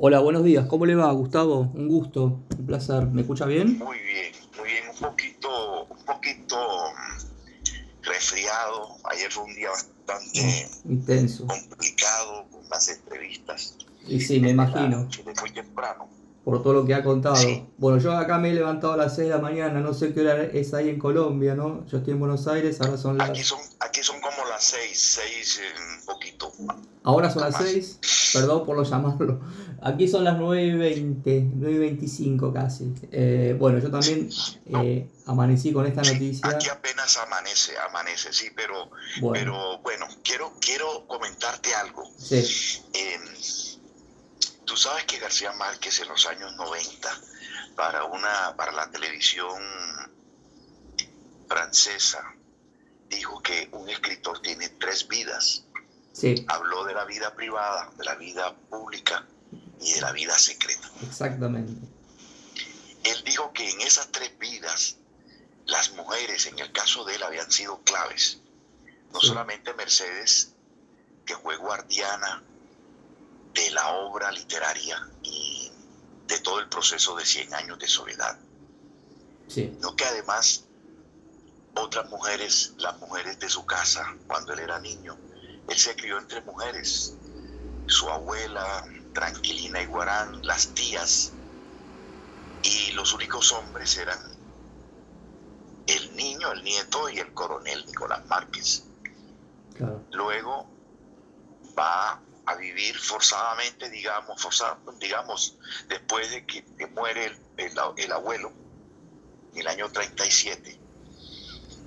Hola, buenos días. ¿Cómo le va, Gustavo? Un gusto, un placer. ¿Me escucha bien? Muy bien, muy bien. Un poquito, un poquito mm, resfriado. Ayer fue un día bastante Intenso. complicado con las entrevistas. Y sí, me imagino, De muy temprano. Por todo lo que ha contado. Sí. Bueno, yo acá me he levantado a las 6 de la mañana, no sé qué hora es ahí en Colombia, ¿no? Yo estoy en Buenos Aires, ahora son Aquí las... son, aquí son como las seis, seis, eh, un poquito. Ahora son las Más. 6, perdón por lo llamarlo. Aquí son las 9 y 20, 9 y 25 casi. Eh, bueno, yo también eh, amanecí con esta Sí, noticia. aquí apenas amanece, amanece, sí, pero, Bueno, pero bueno, quiero, quiero comentarte algo. sí, Eh, Tú sabes que García Márquez en los años 90, para, una, para la televisión francesa, dijo que un escritor tiene tres vidas. sí, Habló de la vida privada, de la vida pública y de la vida secreta. exactamente. Él dijo que en esas tres vidas, las mujeres, en el caso de él, habían sido claves. No Sí. solamente Mercedes, que fue guardiana de la obra literaria y de todo el proceso de 100 años de soledad, Sí, sino que además otras mujeres, las mujeres de su casa, cuando él era niño, él se crió entre mujeres, su abuela, Tranquilina Iguarán, las tías, y los únicos hombres eran el niño, el nieto y el coronel Nicolás Márquez. claro. Luego va a vivir forzadamente, digamos, forzado, digamos, después de que, que muere el, el- el abuelo, en el año 37,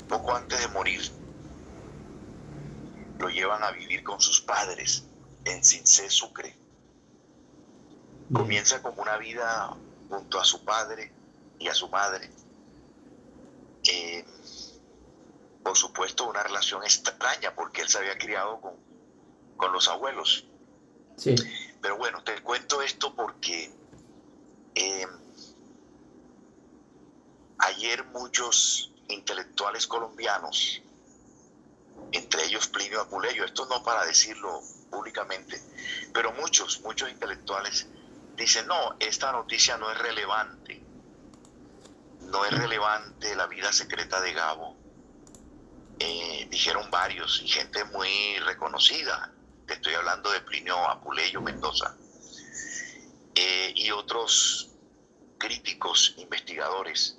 poco antes de morir, lo llevan a vivir con sus padres en Cincé, Sucre. Comienza como una vida junto a su padre y a su madre. Eh, por supuesto, una relación extraña porque él se había criado con, con los abuelos. Pero bueno, te cuento esto porque eh, ayer muchos intelectuales colombianos, entre ellos Plinio Apuleyo, esto no para decirlo públicamente, pero muchos, muchos intelectuales dicen, no, esta noticia no es relevante, no es relevante la vida secreta de Gabo. Eh, dijeron varios y gente muy reconocida, estoy hablando de Plinio Apuleyo Mendoza, eh, y otros críticos, investigadores,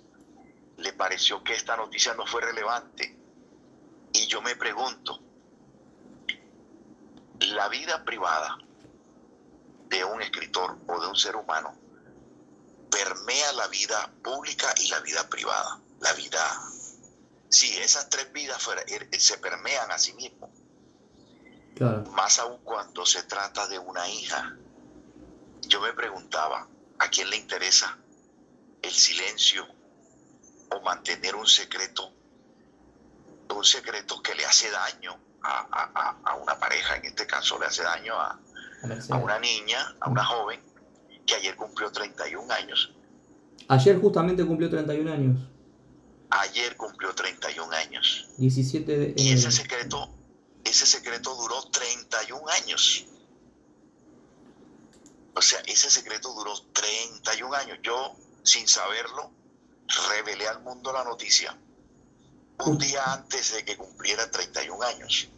le pareció que esta noticia no fue relevante. Y yo me pregunto, la vida privada de un escritor o de un ser humano permea la vida pública y la vida privada. La vida, sí, esas tres vidas er- se permean a sí mismos claro. más aún cuando se trata de una hija. Yo me preguntaba, ¿a quién le interesa el silencio o mantener un secreto, un secreto que le hace daño a, a- a- una pareja, en este caso le hace daño a, A una niña, a una joven que ayer cumplió 31 años. Ayer justamente cumplió 31 años, Ayer cumplió 31 años. 17 de Y ese secreto, ese secreto duró 31 años. O sea, ese secreto duró 31 años. Yo, sin saberlo, revelé al mundo la noticia un día antes de que cumpliera 31 años.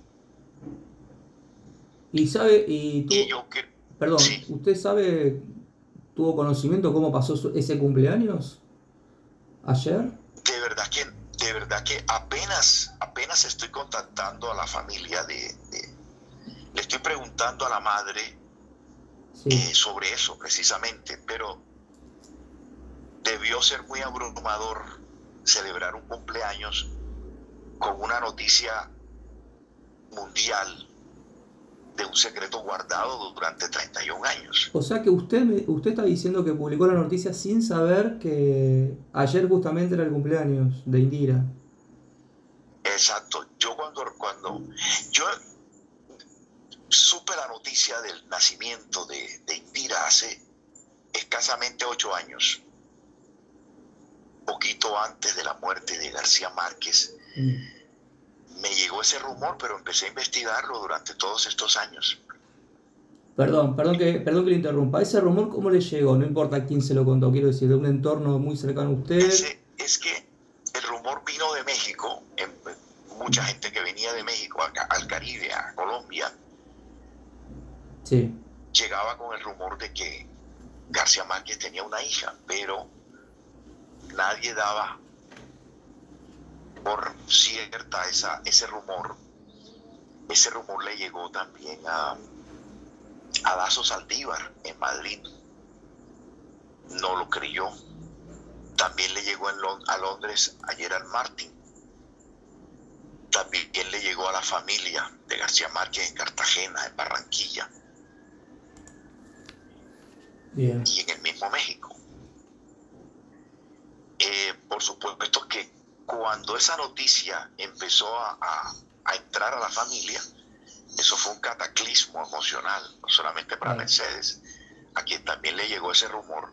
Y sabe, y tú, Y yo que perdón, sí. ¿usted sabe, tuvo conocimiento cómo pasó ese cumpleaños? ¿Ayer? de verdad que, de verdad que apenas, apenas estoy contactando a la familia de, de- le estoy preguntando a la madre Sí, eh, sobre eso precisamente, pero debió ser muy abrumador celebrar un cumpleaños con una noticia mundial de un secreto guardado durante 31 años. O sea que usted, me- usted está diciendo que publicó la noticia sin saber que ayer justamente era el cumpleaños de Indira. Exacto. Yo cuando, cuando yo supe la noticia del nacimiento de, de Indira hace escasamente ocho años, poquito antes de la muerte de García Márquez, Mm, me llegó ese rumor, pero empecé a investigarlo durante todos estos años. Perdón, perdón que, perdón que le interrumpa. ¿Ese rumor cómo le llegó? No importa quién se lo contó, quiero decir, de un entorno muy cercano a usted. es que el rumor vino de México, mucha gente que venía de México al Caribe, a Colombia, sí. llegaba con el rumor de que García Márquez tenía una hija, pero nadie daba por cierta esa, ese rumor. Ese rumor le llegó también a, a Dazo Saldívar en Madrid. No lo creyó. También le llegó a Londres a Gerald Martin. También le llegó a la familia de García Márquez en Cartagena, en Barranquilla. Y en el mismo México. Eh, por supuesto que cuando esa noticia empezó a, entrar a la familia, eso fue un cataclismo emocional, no solamente para Mercedes, a quien también le llegó ese rumor.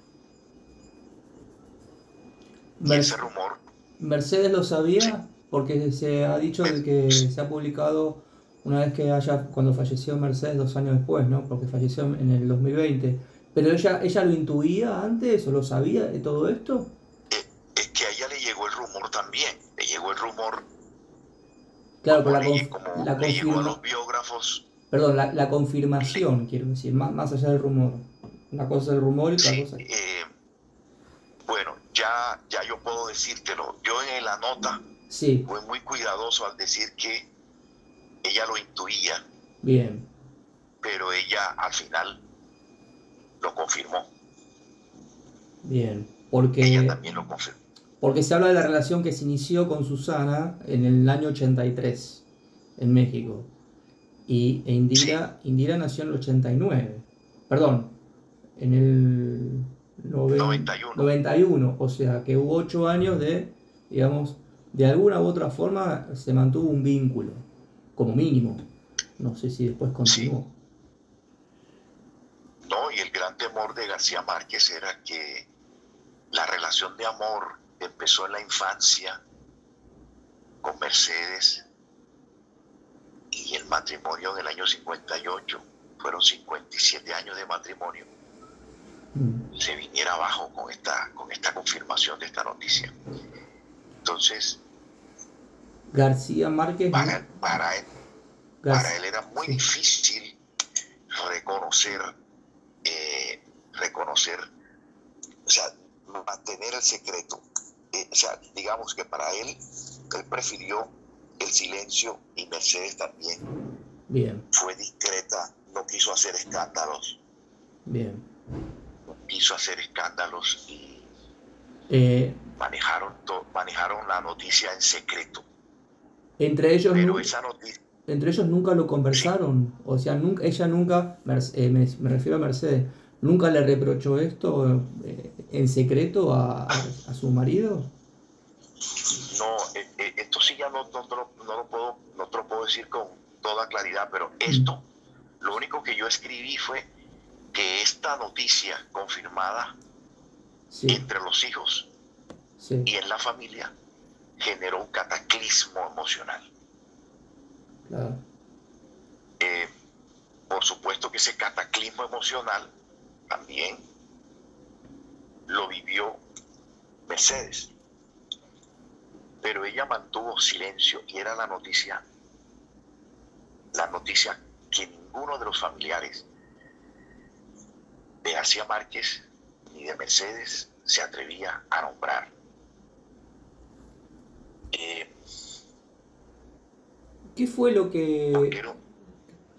y ese rumor. ¿Mercedes lo sabía? Porque se ha dicho de que se ha publicado una vez que haya, cuando falleció Mercedes dos años después, ¿no? Porque falleció en el 2020. ¿Pero ella, ella lo intuía antes o lo sabía de todo esto? es que a ella le llegó el rumor también, le llegó el rumor. Claro, pero la, la le llegó a los biógrafos. Perdón, la, la confirmación, quiero decir, más, más allá del rumor. Una cosa es el rumor y otra cosa. Eh, bueno, ya, ya yo puedo decírtelo. Yo en la nota sí. fue muy cuidadoso al decir que ella lo intuía. Bien. Pero ella al final lo confirmó. Bien, porque... Ella también lo confirmó. Porque se habla de la relación que se inició con Susana en el año 83, en México. Y e Indira, Indira nació en el 89. Perdón, en el 91. 91. O sea que hubo ocho años de, digamos, de alguna u otra forma se mantuvo un vínculo, como mínimo. No sé si después continuó. No, y el gran temor de García Márquez era que la relación de amor empezó en la infancia con Mercedes y el matrimonio del año 58, fueron 57 años de matrimonio, mm. se viniera abajo con esta, con esta confirmación de esta noticia. Entonces, García Márquez... Para, él, para él, era muy difícil reconocer, eh, reconocer, o sea, mantener el secreto. Eh, o sea, digamos que para él, él prefirió el silencio y Mercedes también. Bien. Fue discreta, no quiso hacer escándalos. Bien. No quiso hacer escándalos y eh, manejaron, manejaron la noticia en secreto. Entre ellos, Pero esa noticia, entre ellos nunca lo conversaron. O sea, nunca, ella nunca, eh, me, refiero a Mercedes, nunca le reprochó esto en secreto a, su marido? No, eh, eh, esto sí ya no, no, lo puedo, no te lo puedo decir con toda claridad, pero esto, lo único que yo escribí fue que esta noticia confirmada entre los hijos y en la familia generó un cataclismo emocional. Eh, por supuesto que ese cataclismo emocional también lo vivió Mercedes. Pero ella mantuvo silencio y era la noticia, la noticia que ninguno de los familiares de García Márquez ni de Mercedes se atrevía a nombrar. Eh, ¿Qué fue lo que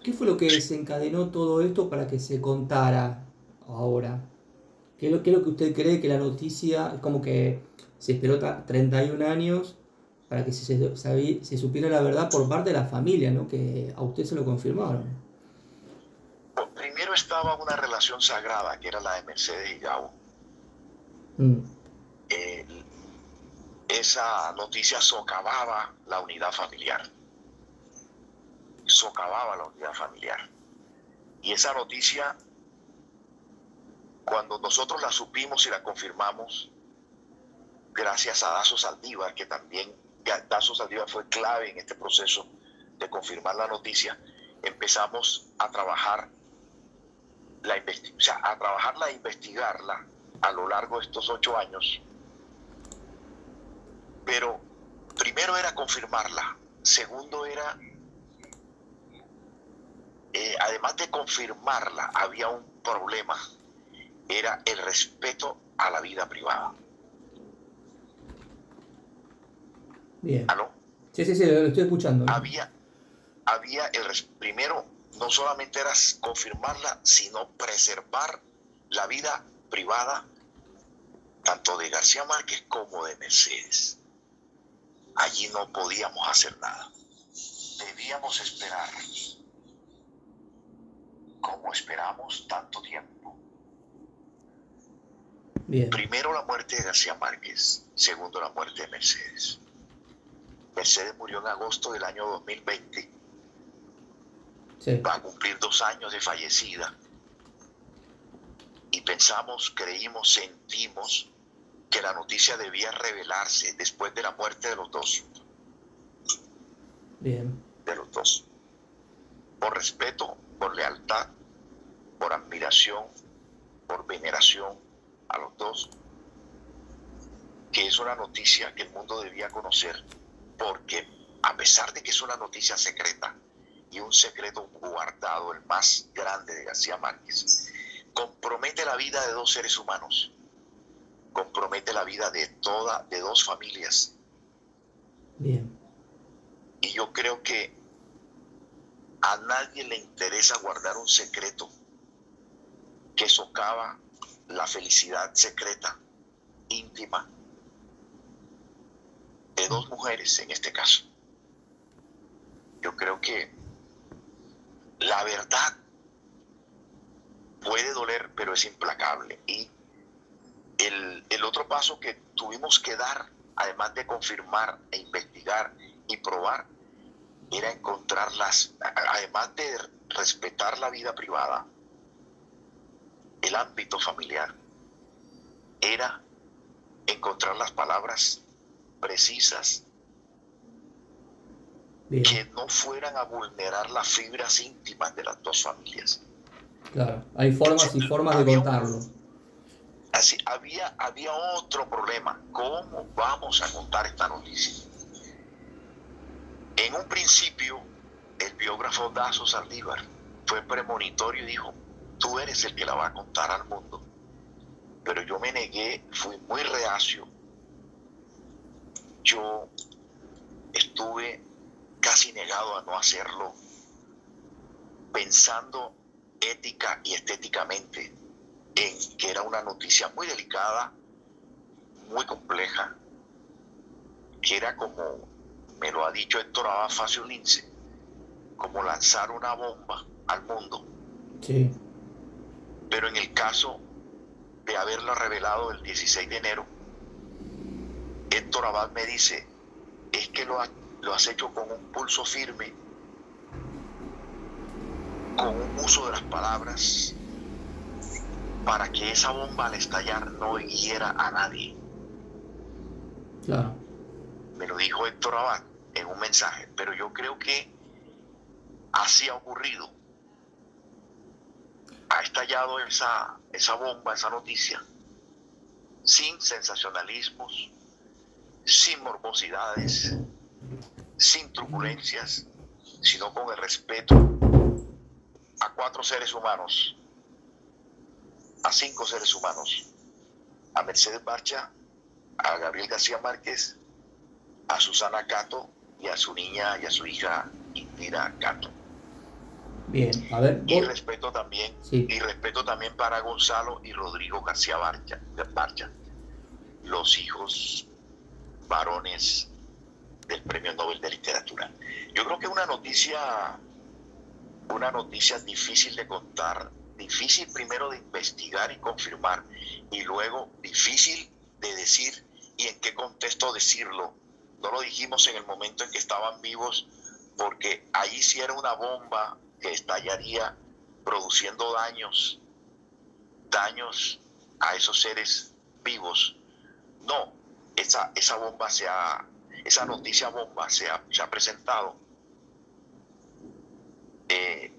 qué fue lo que desencadenó todo esto para que se contara ahora? ¿Qué es, lo, que usted cree que la noticia, es como que se esperó 31 años para que se, se, supiera la verdad por parte de la familia, ¿no? que a usted se lo confirmaron? Primero estaba una relación sagrada, que era la de Mercedes y Gabo. Mm. esa noticia socavaba la unidad familiar. Socavaba la unidad familiar. Y esa noticia cuando nosotros la supimos y la confirmamos, gracias a Dazo Saldívar, que también Dazo Saldívar fue clave en este proceso de confirmar la noticia, empezamos a trabajar la o sea, a trabajarla e investigarla a lo largo de estos ocho años. Pero primero era confirmarla, segundo era, eh, además de confirmarla, había un problema, era el respeto a la vida privada. Bien. ¿Aló? Sí, sí, sí, lo estoy escuchando. Había, había el primero, no solamente era confirmarla, sino preservar la vida privada tanto de García Márquez como de Mercedes. Allí no podíamos hacer nada. Debíamos esperar, como esperamos tanto tiempo. Primero la muerte de García Márquez, segundo la muerte de Mercedes. Mercedes murió en agosto del año 2020. Va a cumplir dos años de fallecida. Y pensamos, creímos, sentimos que la noticia debía revelarse después de la muerte de los dos. Bien. De los dos. Por respeto, por lealtad, por admiración, por veneración a los dos, que es una noticia que el mundo debía conocer porque a pesar de que es una noticia secreta y un secreto guardado, el más grande de García Márquez, compromete la vida de dos seres humanos, compromete la vida de toda, de dos familias. Bien. Y yo creo que a nadie le interesa guardar un secreto que socava la felicidad secreta, íntima, de dos mujeres en este caso. Yo creo que la verdad puede doler, pero es implacable. Y el, el, otro paso que tuvimos que dar, además de confirmar e investigar y probar, era encontrarlas, además de respetar la vida privada, el ámbito familiar, era encontrar las palabras precisas que no fueran a vulnerar las fibras íntimas de las dos familias. Claro, hay formas y formas de contarlo. así, había, había otro problema. ¿Cómo vamos a contar esta noticia? En un principio, el biógrafo Dazo Saldívar fue premonitorio y dijo, tú eres el que la va a contar al mundo. Pero yo me negué, fui muy reacio yo estuve casi negado a no hacerlo, pensando ética y estéticamente en que era una noticia muy delicada, muy compleja, que era como, me lo ha dicho Héctor Abad Lince, como lanzar una bomba al mundo. Sí. Pero en el caso de haberlo revelado el 16 de enero, Héctor Abad me dice, es que lo, lo has hecho con un pulso firme, con un uso de las palabras, para que esa bomba al estallar no hiera a nadie. Claro. Me lo dijo Héctor Abad en un mensaje, pero yo creo que así ha ocurrido. Ha estallado esa, esa bomba, esa noticia, sin sensacionalismos, sin morbosidades, sin turbulencias, sino con el respeto a cuatro seres humanos, a cinco seres humanos, a Mercedes Barcha, a Gabriel García Márquez, a Susana Cato y a su niña y a su hija Indira Cato. Bien, a ver. Y respeto también, y respeto también para Gonzalo y Rodrigo García Barcha, Barcha los hijos varones del Premio Nobel de Literatura. Yo creo que una noticia, una noticia difícil de contar, difícil primero de investigar y confirmar, y luego difícil de decir y en qué contexto decirlo. No lo dijimos en el momento en que estaban vivos, porque ahí sí era una bomba que estallaría produciendo daños, daños a esos seres vivos. No, esa, esa bomba se ha, esa noticia bomba se ha, se ha presentado eh,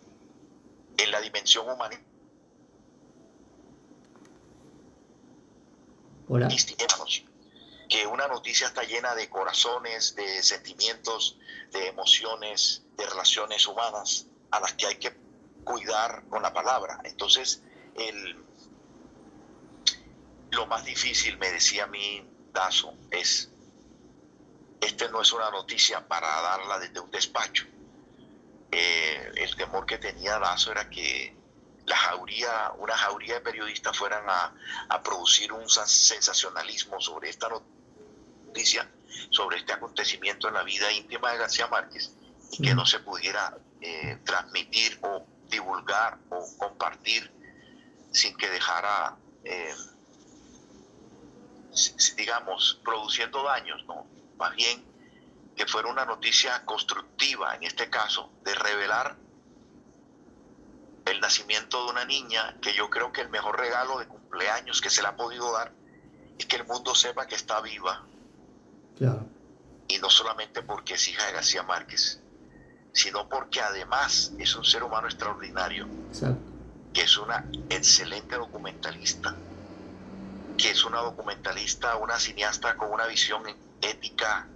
en la dimensión humana Hola. Que una noticia está llena de corazones, de sentimientos, de emociones, de relaciones humanas a las que hay que cuidar con la palabra. Entonces, el, lo más difícil, me decía mi Dazo, es, este no es una noticia para darla desde un despacho. Eh, el temor que tenía Dazo era que la jauría, una jauría de periodistas fueran a, a producir un sensacionalismo sobre esta noticia, sobre este acontecimiento en la vida íntima de García Márquez y que no se pudiera eh, transmitir o divulgar o compartir sin que dejara, eh, digamos, produciendo daños, ¿no? Más bien que fuera una noticia constructiva, en este caso, de revelar el nacimiento de una niña, que yo creo que el mejor regalo de cumpleaños que se le ha podido dar es que el mundo sepa que está viva. Y no solamente porque es hija de García Márquez, sino porque además es un ser humano extraordinario, que es una excelente documentalista, que es una documentalista, una cineasta con una visión ética,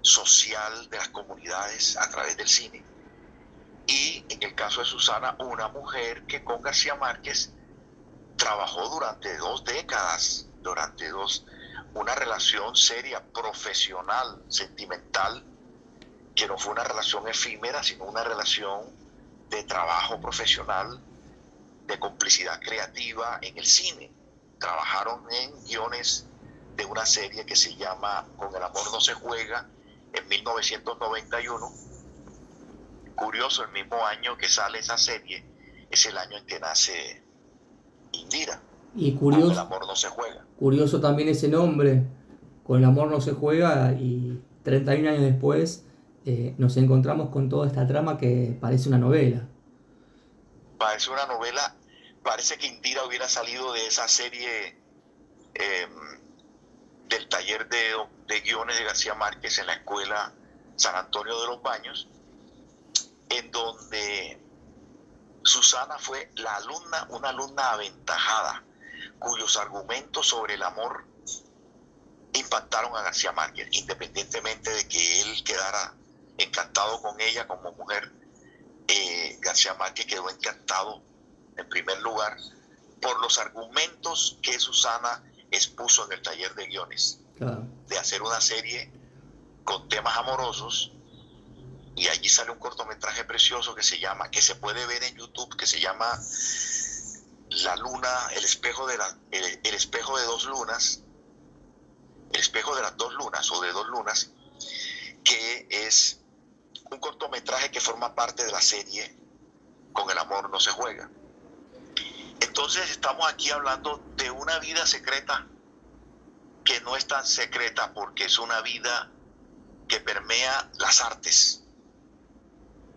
social de las comunidades a través del cine. Y en el caso de Susana, una mujer que con García Márquez trabajó durante dos décadas, durante dos, una relación seria, profesional, sentimental, que no fue una relación efímera, sino una relación de trabajo profesional, de complicidad creativa en el cine. Trabajaron en guiones de una serie que se llama Con el amor no se juega en 1991. Curioso, el mismo año que sale esa serie es el año en que nace Indira. Y curioso, Con el amor no se juega. Curioso también ese nombre, Con el amor no se juega y 31 años después eh, nos encontramos con toda esta trama que parece una novela. Parece una novela, parece que Indira hubiera salido de esa serie em, del taller de, de, guiones de García Márquez en la escuela San Antonio de los Baños, en donde Susana fue la alumna, una alumna aventajada, cuyos argumentos sobre el amor impactaron a García Márquez, independientemente de que él quedara encantado con ella como mujer. Eh, García Márquez quedó encantado, en primer lugar, por los argumentos que Susana expuso en el taller de guiones, de hacer una serie con temas amorosos. Y allí sale un cortometraje precioso que se llama, que se puede ver en YouTube, que se llama La luna, el espejo de la, el espejo de dos lunas, el espejo de las dos lunas o de dos lunas, que es un cortometraje que forma parte de la serie Con el amor no se juega. Entonces estamos aquí hablando de una vida secreta que no es tan secreta porque es una vida que permea las artes.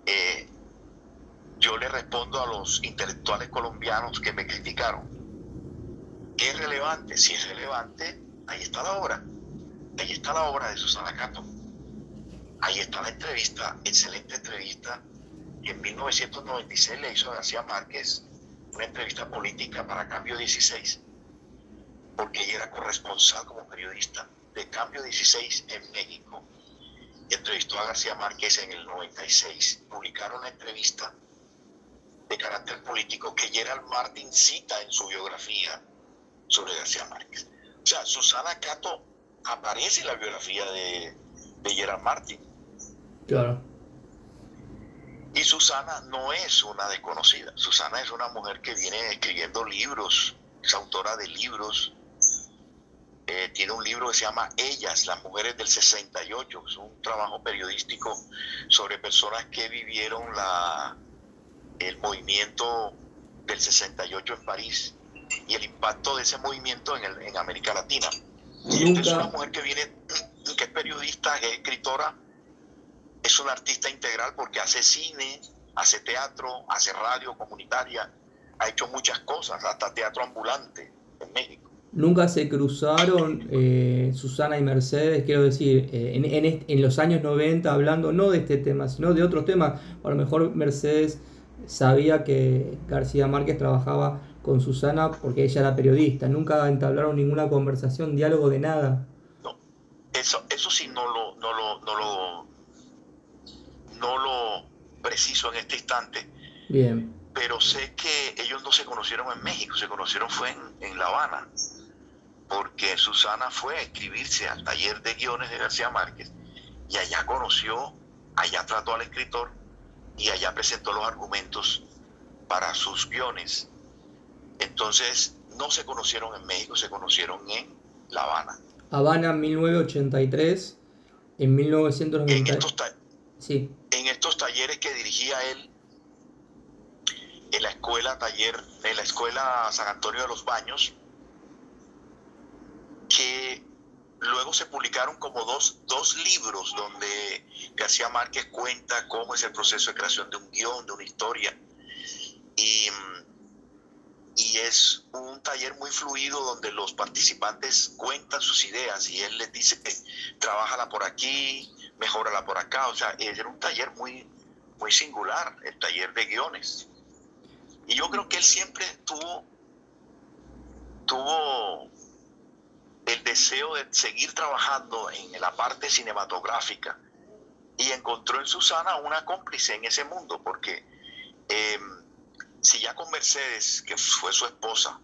Eh, yo le respondo a los intelectuales colombianos que me criticaron. ¿Qué es relevante? Si es relevante, ahí está la obra. Ahí está la obra de Susana Cato. Ahí está la entrevista, excelente entrevista, que en 1996 le hizo García Márquez una entrevista política para Cambio 16, porque ella era corresponsal como periodista de Cambio 16 en México. Entrevistó a García Márquez en el 96. Publicaron la entrevista de carácter político que Gerald Martin cita en su biografía sobre García Márquez. O sea, Susana Cato aparece en la biografía de, de Gerard Martin. Claro. Y Susana no es una desconocida. Susana es una mujer que viene escribiendo libros, es autora de libros. Eh, tiene un libro que se llama Ellas, las mujeres del 68. Es un trabajo periodístico sobre personas que vivieron la, el movimiento del 68 en París y el impacto de ese movimiento en, el, en América Latina. Es una mujer que viene que es periodista, que es escritora, es una artista integral porque hace cine, hace teatro, hace radio comunitaria, ha hecho muchas cosas, hasta teatro ambulante en México. Nunca se cruzaron eh, Susana y Mercedes, quiero decir, eh, en, en, los años 90, hablando no de este tema, sino de otros temas. A lo mejor Mercedes sabía que García Márquez trabajaba con Susana porque ella era periodista. Nunca entablaron ninguna conversación, diálogo de nada. No, eso, eso sí no lo, no lo, no lo, no lo preciso en este instante. Bien. Pero sé que ellos no se conocieron en México, se conocieron fue en, en La Habana, porque Susana fue a escribirse al taller de guiones de García Márquez y allá conoció, allá trató al escritor y allá presentó los argumentos para sus guiones. Entonces, no se conocieron en México, se conocieron en La Habana. Habana 1983, en 1990. En estos, sí. En estos talleres que dirigía él, en la escuela taller, en la escuela San Antonio de los Baños, que luego se publicaron como dos, dos libros donde García Márquez cuenta cómo es el proceso de creación de un guion, de una historia. Y, y es un taller muy fluido donde los participantes cuentan sus ideas y él les dice, trabájala por aquí, mejórala por acá. O sea, era un taller muy, muy singular, el taller de guiones. Y yo creo que él siempre tuvo, tuvo el deseo de seguir trabajando en la parte cinematográfica y encontró en Susana una cómplice en ese mundo, porque eh, si ya con Mercedes, que fue su esposa,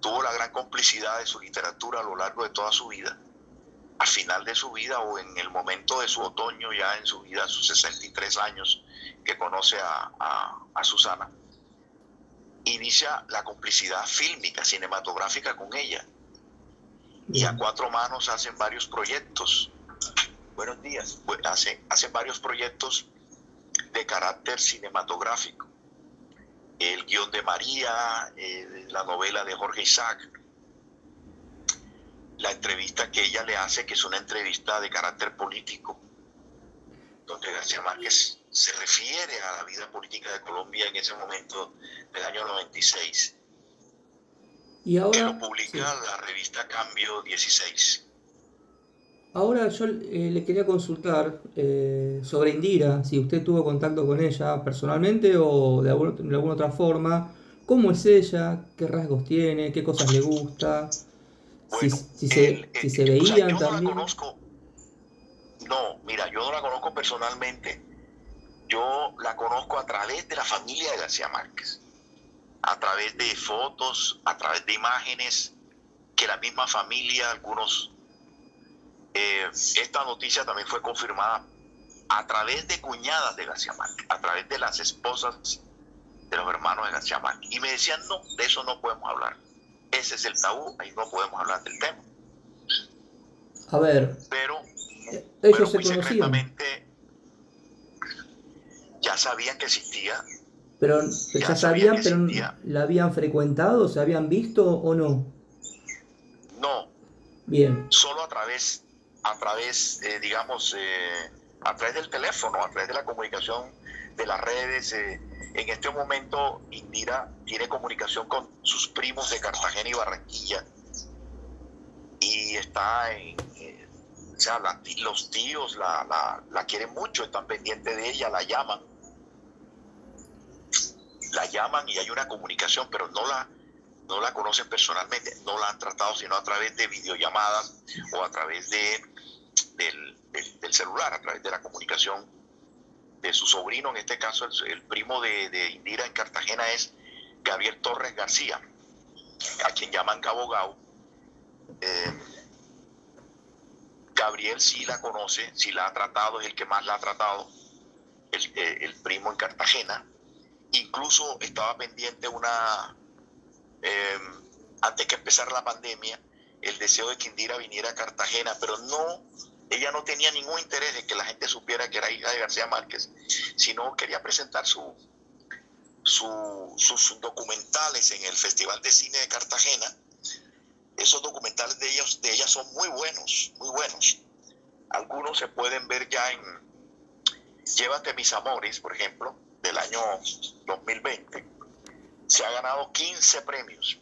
tuvo la gran complicidad de su literatura a lo largo de toda su vida, al final de su vida o en el momento de su otoño, ya en su vida, a sus 63 años, que conoce a, a, a Susana, inicia la complicidad fílmica, cinematográfica con ella y a cuatro manos hacen varios proyectos. Buenos días. Hacen, hacen varios proyectos de carácter cinematográfico. El guion de María, eh, la novela de Jorge Isaac, la entrevista que ella le hace, que es una entrevista de carácter político, donde García Márquez se refiere a la vida política de Colombia en ese momento del año 96 y ahora, que lo publica sí. la revista Cambio 16. Ahora yo eh, le quería consultar eh, sobre Indira, si usted tuvo contacto con ella personalmente o de, algún, de, alguna otra forma. ¿Cómo es ella? ¿Qué rasgos tiene? ¿Qué cosas le gusta? Bueno, si, si, se, el, si se veían o sea, yo también. No, la conozco. no, mira, yo no la conozco personalmente. Yo la conozco a través de la familia de García Márquez a través de fotos, a través de imágenes, que la misma familia, algunos... Eh, esta noticia también fue confirmada a través de cuñadas de García Márquez, a través de las esposas de los hermanos de García Márquez. Y me decían, no, de eso no podemos hablar. Ese es el tabú, ahí no podemos hablar del tema. A ver. Pero, ellos pero se muy conocían. secretamente ya sabían que existía Pero Ya ya sabían sabían, pero existía. ¿la habían frecuentado? ¿Se habían visto o no? No, Bien, solo a través, a través, eh, digamos, eh, a través del teléfono, a través de la comunicación de las redes. eh, en este momento, Indira tiene comunicación con sus primos de Cartagena y Barranquilla. Y está en, eh, o sea, los tíos la, la, la quieren mucho, están pendientes de ella, la llaman. La llaman y hay una comunicación, pero no la, no la conocen personalmente, no la han tratado sino a través de videollamadas o a través de, del celular, a través de la comunicación de su sobrino, en este caso el, primo de, de Indira en Cartagena es Gabriel Torres García, a quien llaman Cabo Gao. Eh, Gabriel sí la conoce, sí la ha tratado, es el que más la ha tratado, el, eh, el primo en Cartagena. Incluso estaba pendiente una, eh, antes que empezara la pandemia, el deseo de que Indira viniera a Cartagena, pero no, ella no tenía ningún interés en que la gente supiera que era hija de García Márquez, sino quería presentar su, su- sus documentales en el Festival de Cine de Cartagena. Esos documentales de ellos, de ella son muy buenos, muy buenos. Algunos se pueden ver ya en Llévate mis amores, por ejemplo, del año 2020. Se ha ganado 15 premios.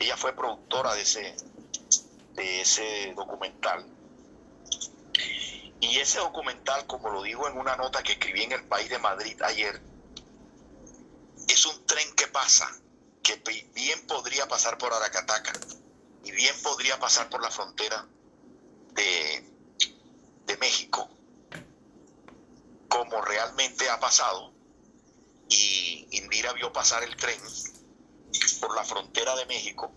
Ella fue productora de ese, de ese documental. Y ese documental, como lo digo en una nota que escribí en el País de Madrid ayer, es un tren que pasa, que bien podría pasar por Aracataca y bien podría pasar por la frontera de, de México, como realmente ha pasado, y Indira vio pasar el tren por la frontera de México,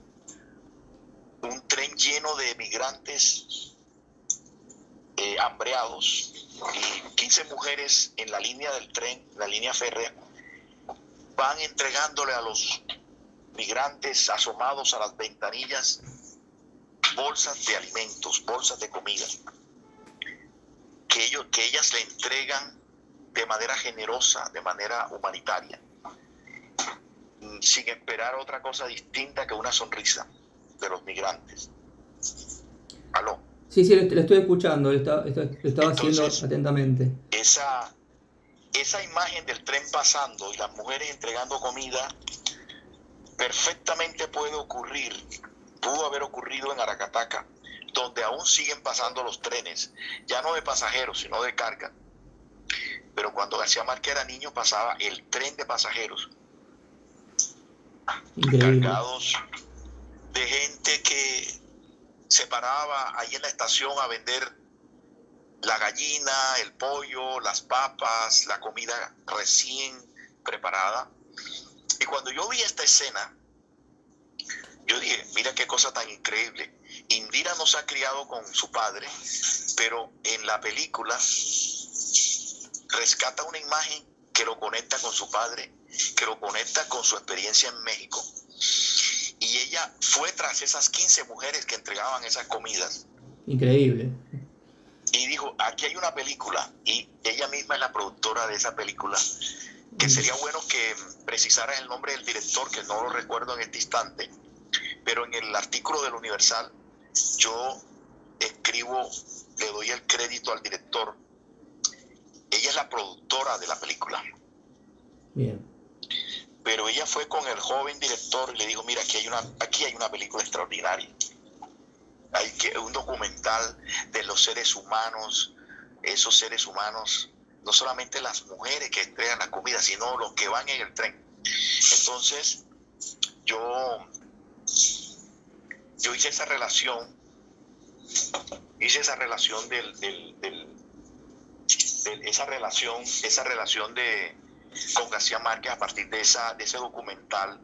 un tren lleno de migrantes eh, hambreados y 15 mujeres en la línea del tren, la línea férrea, van entregándole a los migrantes asomados a las ventanillas bolsas de alimentos, bolsas de comida, que, ellos, que ellas le entregan de manera generosa, de manera humanitaria, sin esperar otra cosa distinta que una sonrisa de los migrantes. ¿Aló? Sí, sí, lo estoy escuchando, lo, estaba haciendo atentamente. Esa, esa imagen del tren pasando y las mujeres entregando comida perfectamente puede ocurrir, pudo haber ocurrido en Aracataca, donde aún siguen pasando los trenes, ya no de pasajeros, sino de carga. Pero cuando García Márquez era niño pasaba el tren de pasajeros, cargados de gente que se paraba ahí en la estación a vender la gallina, el pollo, las papas, la comida recién preparada. Y cuando yo vi esta escena, yo dije, mira qué cosa tan increíble. Indira no se ha criado con su padre, pero en la película rescata una imagen que lo conecta con su padre, que lo conecta con su experiencia en México. Y ella fue tras esas 15 mujeres que entregaban esas comidas. Increíble y dijo, aquí hay una película, y ella misma es la productora de esa película, que sería bueno que precisara el nombre del director, que no lo recuerdo en este instante, pero en el artículo del Universal yo escribo, le doy el crédito al director. Ella es la productora de la película. Bien. Pero ella fue con el joven director y le dijo, mira, aquí hay una, aquí hay una película extraordinaria hay que, un documental de los seres humanos, esos seres humanos, no solamente las mujeres que entregan la comida, sino los que van en el tren. Entonces, yo, yo hice esa relación, hice esa relación del, del, esa relación, esa relación de con García Márquez a partir de esa, de ese documental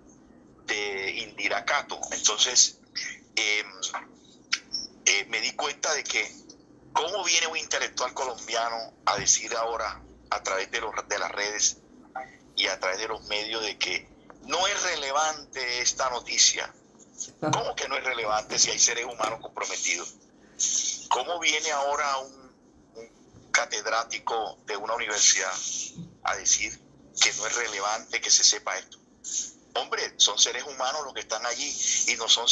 de Indira Cato. Entonces, eh, eh, me di cuenta de que cómo viene un intelectual colombiano a decir ahora a través de, los, de las redes y a través de los medios de que no es relevante esta noticia. ¿Cómo que no es relevante si hay seres humanos comprometidos? ¿Cómo viene ahora un, un catedrático de una universidad a decir que no es relevante que se sepa esto? Hombre, son seres humanos los que están allí y no son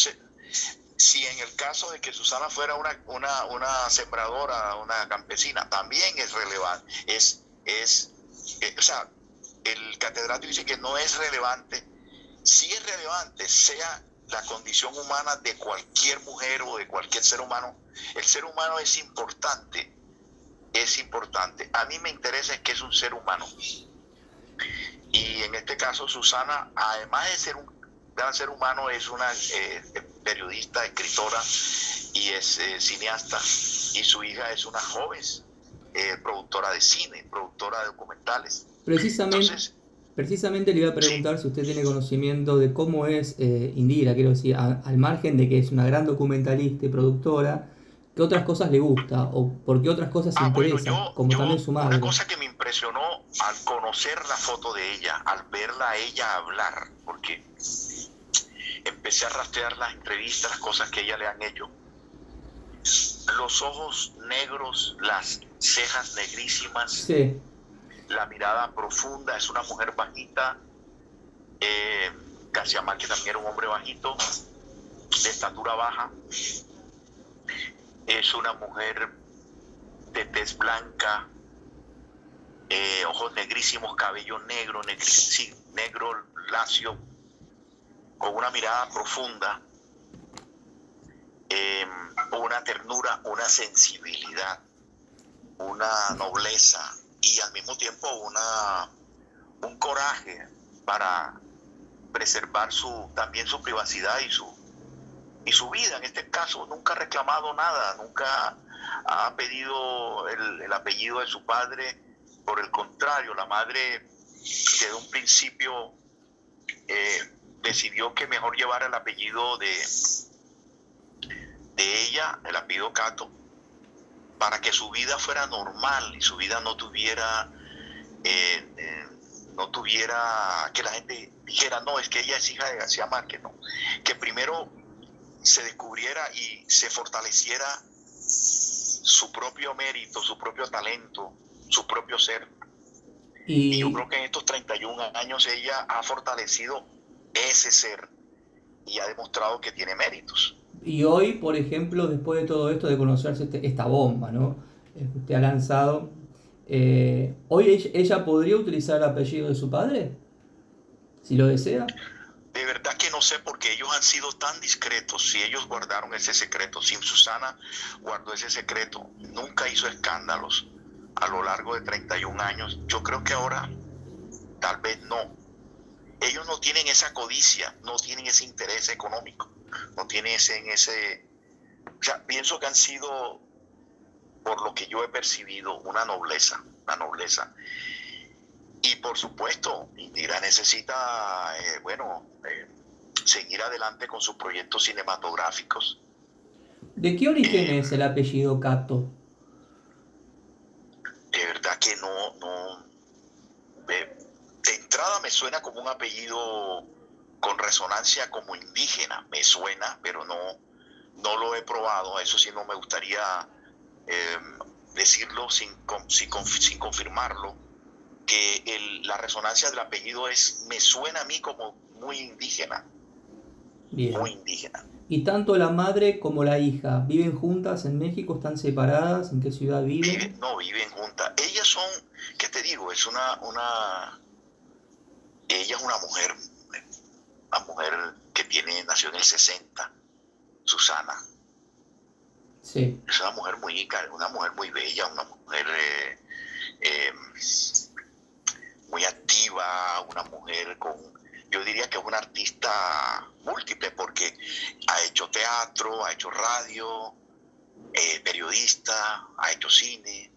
si en el caso de que Susana fuera una, una, una sembradora, una campesina, también es relevante. Es, es, eh, o sea, el catedrático dice que no es relevante. Si es relevante, sea la condición humana de cualquier mujer o de cualquier ser humano, el ser humano es importante. Es importante. A mí me interesa que es un ser humano. Y en este caso, Susana, además de ser un gran ser humano, es una eh, periodista, escritora y es eh, cineasta y su hija es una joven eh, productora de cine, productora de documentales. Precisamente, precisamente le iba a preguntar si usted tiene conocimiento de cómo es Indira, quiero decir, al margen de que es una gran documentalista y productora, ¿qué otras cosas le gusta o por qué otras cosas se ah, interesa, como también su madre? Una cosa que me impresionó al conocer la foto de ella, al verla a ella hablar, porque empecé a rastrear las entrevistas, las cosas que ella le han hecho. Los ojos negros, las cejas negrísimas, la mirada profunda, es una mujer bajita. Eh, García Márquez también era un hombre bajito, de estatura baja. Es una mujer de tez blanca, eh, ojos negrísimos, cabello negro, negro, lacio, con una mirada profunda, em, una ternura, una sensibilidad, una nobleza y al mismo tiempo una, un coraje para, preservar su, también su privacidad y su, y su vida. En este caso nunca ha reclamado nada, nunca ha pedido el, apellido de su padre. Por el contrario, la madre desde un principio eh, decidió que mejor llevara el apellido de, de ella, el apellido Cato, para que su vida fuera normal y su vida no tuviera, eh, eh, no tuviera que la gente dijera, no, es que ella es hija de García Márquez, no. Que primero se descubriera y se fortaleciera su propio mérito, su propio talento, su propio ser. Y, y yo creo que en estos 31 años ella ha fortalecido ese ser y ha demostrado que tiene méritos. Y hoy, por ejemplo, después de todo esto, de conocerse este, esta bomba, ¿no? Eh, que usted ha lanzado, eh, ¿hoy ella, podría utilizar el apellido de su padre? Si lo desea. De verdad que no sé porque ellos han sido tan discretos, si ellos guardaron ese secreto, si Susana guardó ese secreto, nunca hizo escándalos a lo largo de 31 años, yo creo que ahora tal vez no. Ellos no tienen esa codicia, no tienen ese interés económico no tiene ese, ese, o sea, pienso que han sido, por lo que yo he percibido, una nobleza, una nobleza. Y por supuesto, Indira necesita, eh, bueno, eh, seguir adelante con sus proyectos cinematográficos. ¿De qué origen eh, es el apellido Cato? De verdad que no, no. de entrada me suena como un apellido con resonancia como indígena, me suena, pero no, no lo he probado, eso sí no me gustaría decirlo sin, sin, sin, confirmarlo, que la resonancia del apellido es, me suena a mí como muy indígena. Muy indígena. ¿Y tanto la madre como la hija viven juntas en México? ¿Están separadas? ¿En qué ciudad viven? no, viven juntas. Ellas son, ¿qué te digo? Es una, una, ella es una mujer una mujer que tiene, nació en el 60, Susana. Sí. Es una mujer muy, una mujer muy bella, una mujer eh, eh, muy activa, una mujer con, yo diría que es una artista múltiple porque ha hecho teatro, ha hecho radio, eh, periodista, ha hecho cine.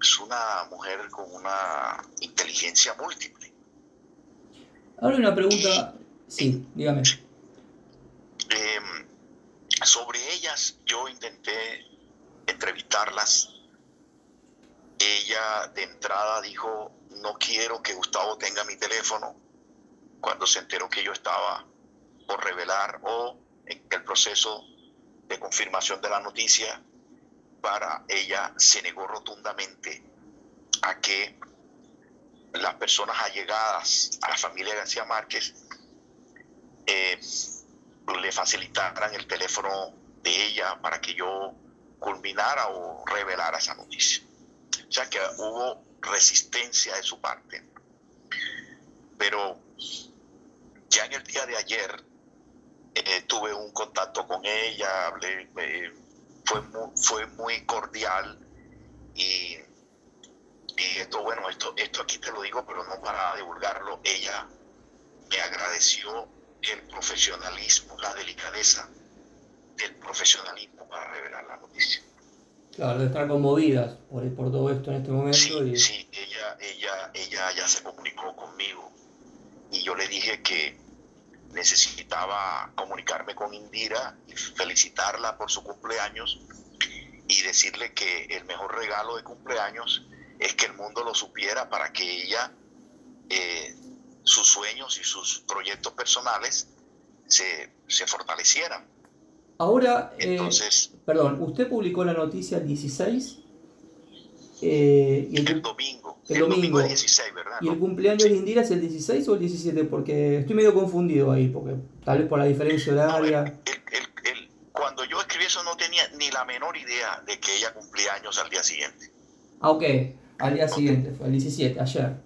Es una mujer con una inteligencia múltiple. Ahora una pregunta. Sí, dígame. Em, sobre ellas yo intenté entrevistarlas. Ella de entrada dijo, no quiero que Gustavo tenga mi teléfono cuando se enteró que yo estaba por revelar o en el proceso de confirmación de la noticia, para ella se negó rotundamente a que las personas allegadas a la familia García Márquez eh, le facilitaran el teléfono de ella para que yo culminara o revelara esa noticia. O sea que hubo resistencia de su parte. Pero ya en el día de ayer eh, tuve un contacto con ella, hablé, fue, fue muy cordial y y esto, bueno, esto, esto aquí te lo digo, pero no para divulgarlo. Ella me agradeció el profesionalismo, la delicadeza del profesionalismo para revelar la noticia. Claro, de estar conmovidas por, por todo esto en este momento. Sí, sí, ella, ella, ella ya se comunicó conmigo y yo le dije que necesitaba comunicarme con Indira y felicitarla por su cumpleaños y decirle que el mejor regalo de cumpleaños es que el mundo lo supiera para que ella, eh, sus sueños y sus proyectos personales se, fortalecieran. Ahora, eh, perdón, usted publicó la noticia el 16 eh, y el, domingo. El, domingo, 16, ¿verdad? ¿Y el cumpleaños de Indira es el 16 o el 17? Porque estoy medio confundido ahí, porque tal vez por la diferencia horaria. cuando yo escribí eso no tenía ni la menor idea de que ella cumplía años al día siguiente. Ah, ok. Al día siguiente, fue el 17, ayer.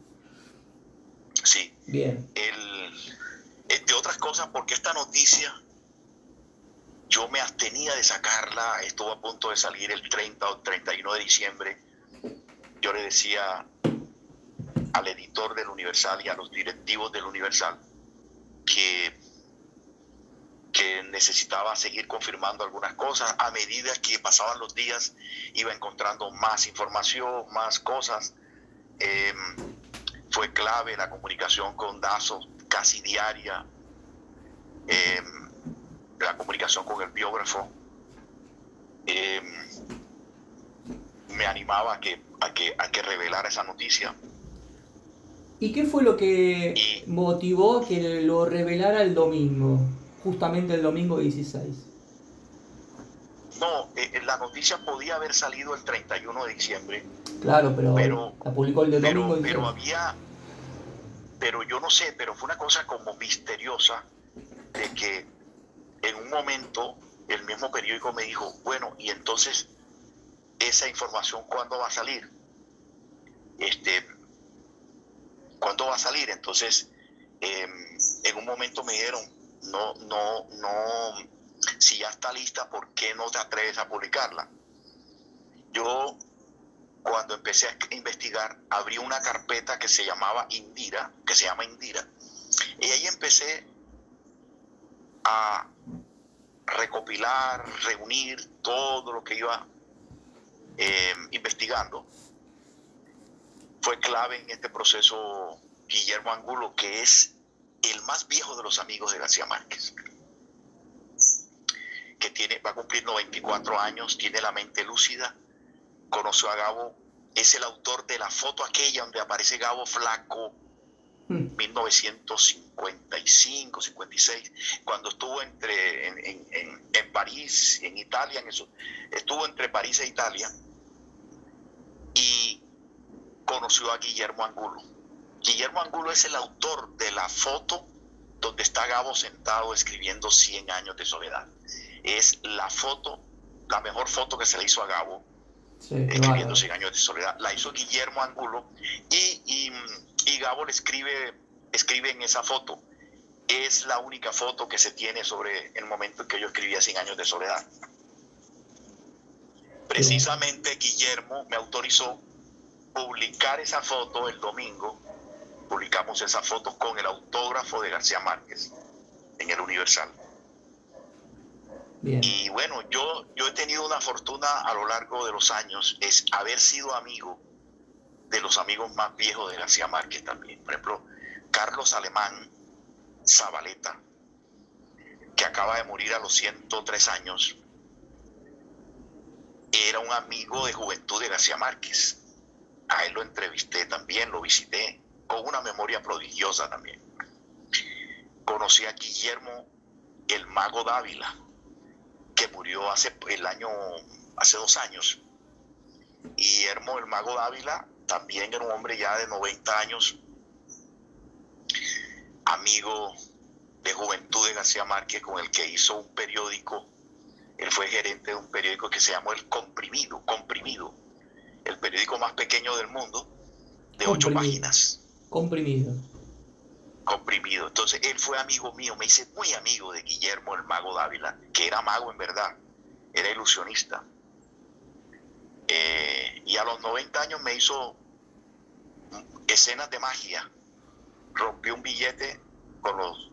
Sí. Bien. El, entre otras cosas, porque esta noticia yo me abstenía de sacarla, estuvo a punto de salir el 30 o 31 de diciembre. Yo le decía al editor del Universal y a los directivos del Universal que, que necesitaba seguir confirmando algunas cosas. A medida que pasaban los días, iba encontrando más información, más cosas. Em, fue clave la comunicación con Dazo, casi diaria. Em, la comunicación con el biógrafo. Em, me animaba a que, a que, a que revelara esa noticia. ¿Y qué fue lo que motivó que lo revelara el domingo? Justamente el domingo 16. No, eh, eh, la noticia podía haber salido el 31 de diciembre. Claro, pero, la publicó el domingo. Pero, había, pero yo no sé, pero fue una cosa como misteriosa de que en un momento el mismo periódico me dijo, bueno, y entonces esa información cuándo va a salir. Este, ¿cuándo va a salir? Entonces, em, en un momento me dijeron, no, no, no, si ya está lista, ¿por qué no te atreves a publicarla? Yo, cuando empecé a investigar, abrí una carpeta que se llamaba Indira, que se llama Indira, y ahí empecé a recopilar, reunir todo lo que iba em, investigando fue clave en este proceso Guillermo Angulo, que es el más viejo de los amigos de García Márquez, que tiene, va a cumplir 94 años, tiene la mente lúcida, conoció a Gabo, es el autor de la foto aquella donde aparece Gabo flaco, 1955, hmm. 56, cuando estuvo entre en, en, en, París, en Italia, en eso, estuvo entre París e Italia, y conoció a Guillermo Angulo. Guillermo Angulo es el autor de la foto donde está Gabo sentado escribiendo 100 años de soledad. Es la foto, la mejor foto que se le hizo a Gabo escribiendo 100 años de soledad. La hizo Guillermo Angulo y, y, Gabo le escribe, escribe en esa foto. Es la única foto que se tiene sobre el momento en que yo escribía 100 años de soledad. Precisamente Guillermo me autorizó publicar esa foto el domingo, publicamos esa foto con el autógrafo de García Márquez en el Universal. Y bueno, yo, yo he tenido una fortuna a lo largo de los años, es haber sido amigo de los amigos más viejos de García Márquez también. Por ejemplo, Carlos Alemán Zabaleta, que acaba de morir a los 103 años, era un amigo de juventud de García Márquez a él lo entrevisté también, lo visité, con una memoria prodigiosa también. Conocí a Guillermo el Mago Dávila, que murió hace el año, hace dos años. Guillermo el Mago Dávila también era un hombre ya de 90 años, amigo de juventud de García Márquez, con el que hizo un periódico. Él fue gerente de un periódico que se llamó El Comprimido, Comprimido el periódico más pequeño del mundo, de ocho páginas. Comprimido. Comprimido. Entonces, él fue amigo mío, me hice muy amigo de Guillermo, el mago Dávila, que era mago en verdad, era ilusionista. Eh, y a los 90 años me hizo escenas de magia. Rompió un billete con los,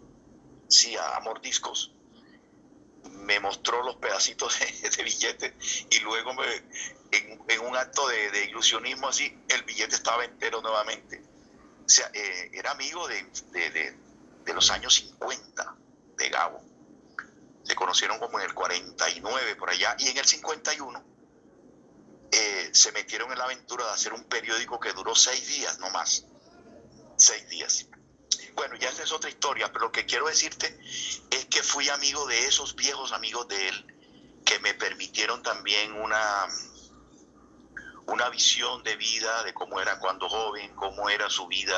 sí, a, mordiscos me mostró los pedacitos de, billete y luego me, en, un acto de, ilusionismo así, el billete estaba entero nuevamente. O sea, eh, era amigo de, de, los años 50 de Gabo. Se conocieron como en el 49 por allá y en el 51 eh, se metieron en la aventura de hacer un periódico que duró seis días, no más. Seis días. Bueno, ya esa es otra historia, pero lo que quiero decirte es que fui amigo de esos viejos amigos de él que me permitieron también una, una visión de vida de cómo era cuando joven, cómo era su vida.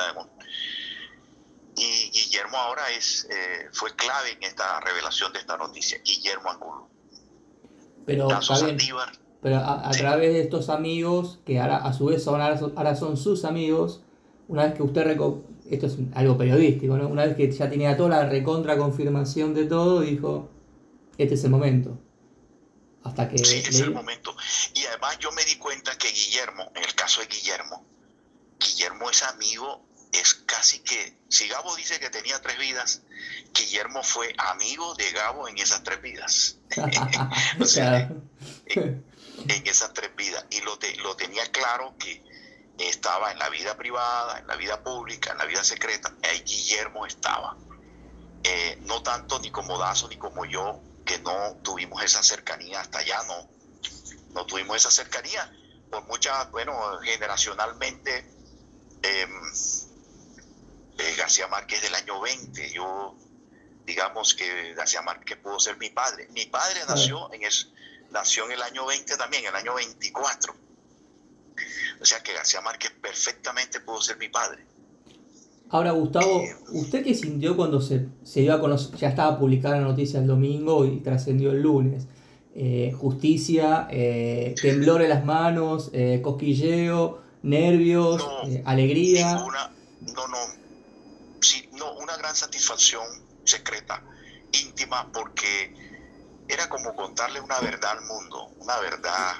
Y Guillermo ahora es, eh, fue clave en esta revelación de esta noticia, Guillermo Angulo. Pero, pero a, través de estos amigos, que ahora a su vez son, ahora, son, sus amigos, una vez que usted, esto es algo periodístico, una vez que ya tenía toda la recontra confirmación de todo, dijo, este es el momento. Hasta que sí, es el momento. Y además yo me di cuenta que Guillermo, en el caso de Guillermo, Guillermo es amigo es casi que, si Gabo dice que tenía tres vidas, Guillermo fue amigo de Gabo en esas tres vidas. o sea, en, esas tres vidas. Y lo, lo tenía claro que estaba en la vida privada, en la vida pública, en la vida secreta. Ahí Guillermo estaba. Eh, no tanto ni como Dazo ni como yo, que no tuvimos esa cercanía hasta allá, no. No tuvimos esa cercanía. Por muchas, bueno, generacionalmente. Eh, eh, García Márquez del año 20. Yo, digamos que García Márquez pudo ser mi padre. Mi padre nació, en el, nació en el año 20 también, en el año 24. O sea que García Márquez perfectamente pudo ser mi padre. Ahora, Gustavo, eh, ¿usted qué sintió cuando se, se dio a conocer, ya estaba publicada la noticia el domingo y trascendió el lunes? Eh, justicia, temblor en las manos, cosquilleo, nervios, alegría. no, no, sí, no, una gran satisfacción secreta, íntima, porque era como contarle una verdad al mundo, una verdad,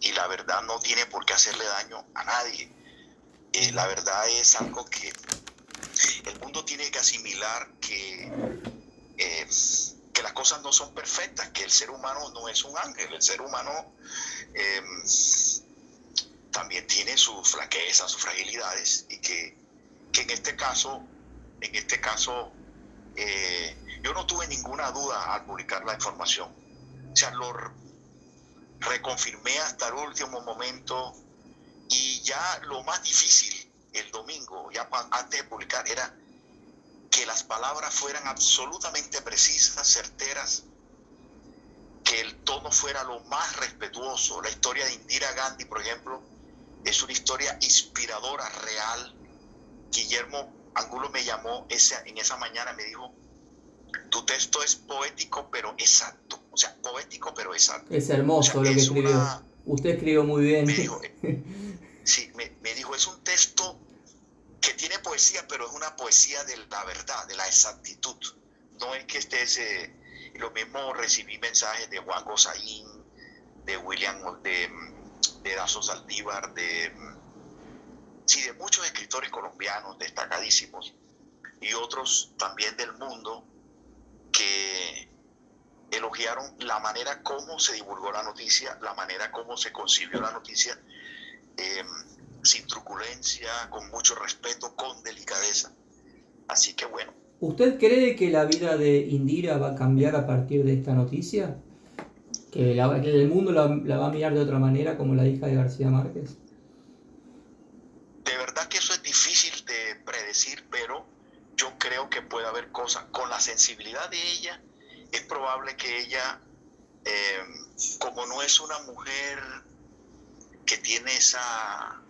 y la verdad no tiene por qué hacerle daño a nadie. Eh, la verdad es algo que el mundo tiene que asimilar que, eh, que las cosas no son perfectas, que el ser humano no es un ángel, el ser humano eh, también tiene sus flaquezas, sus fragilidades, y que, que en este caso en este caso, yo no tuve ninguna duda al publicar la información. O sea, lo reconfirmé hasta el último momento y ya lo más difícil el domingo, ya antes de publicar, era que las palabras fueran absolutamente precisas, certeras, que el tono fuera lo más respetuoso. La historia de Indira Gandhi, por ejemplo, es una historia inspiradora, real. Guillermo Angulo me llamó esa, en esa mañana, me dijo, tu texto es poético pero exacto, o sea, poético pero exacto. Es hermoso lo que escribió. Usted escribió muy bien. Me dijo, sí, me, dijo, es un texto que tiene poesía, pero es una poesía de la verdad, de la exactitud. No es que estés... Eh, lo mismo recibí mensajes de Juan Gozaín, de William, de, de Dazo Saldívar, de sí, de muchos escritores colombianos destacadísimos y otros también del mundo que elogiaron la manera como se divulgó la noticia, la manera como se concibió la noticia, em, sin truculencia, con mucho respeto, con delicadeza. Así que bueno. ¿Usted cree que la vida de Indira va a cambiar a partir de esta noticia? ¿Que, el mundo la, la va a mirar de otra manera como la hija de García Márquez? que eso es difícil de predecir, pero yo creo que puede haber cosas. Con la sensibilidad de ella, es probable que ella, eh, como no es una mujer que tiene esa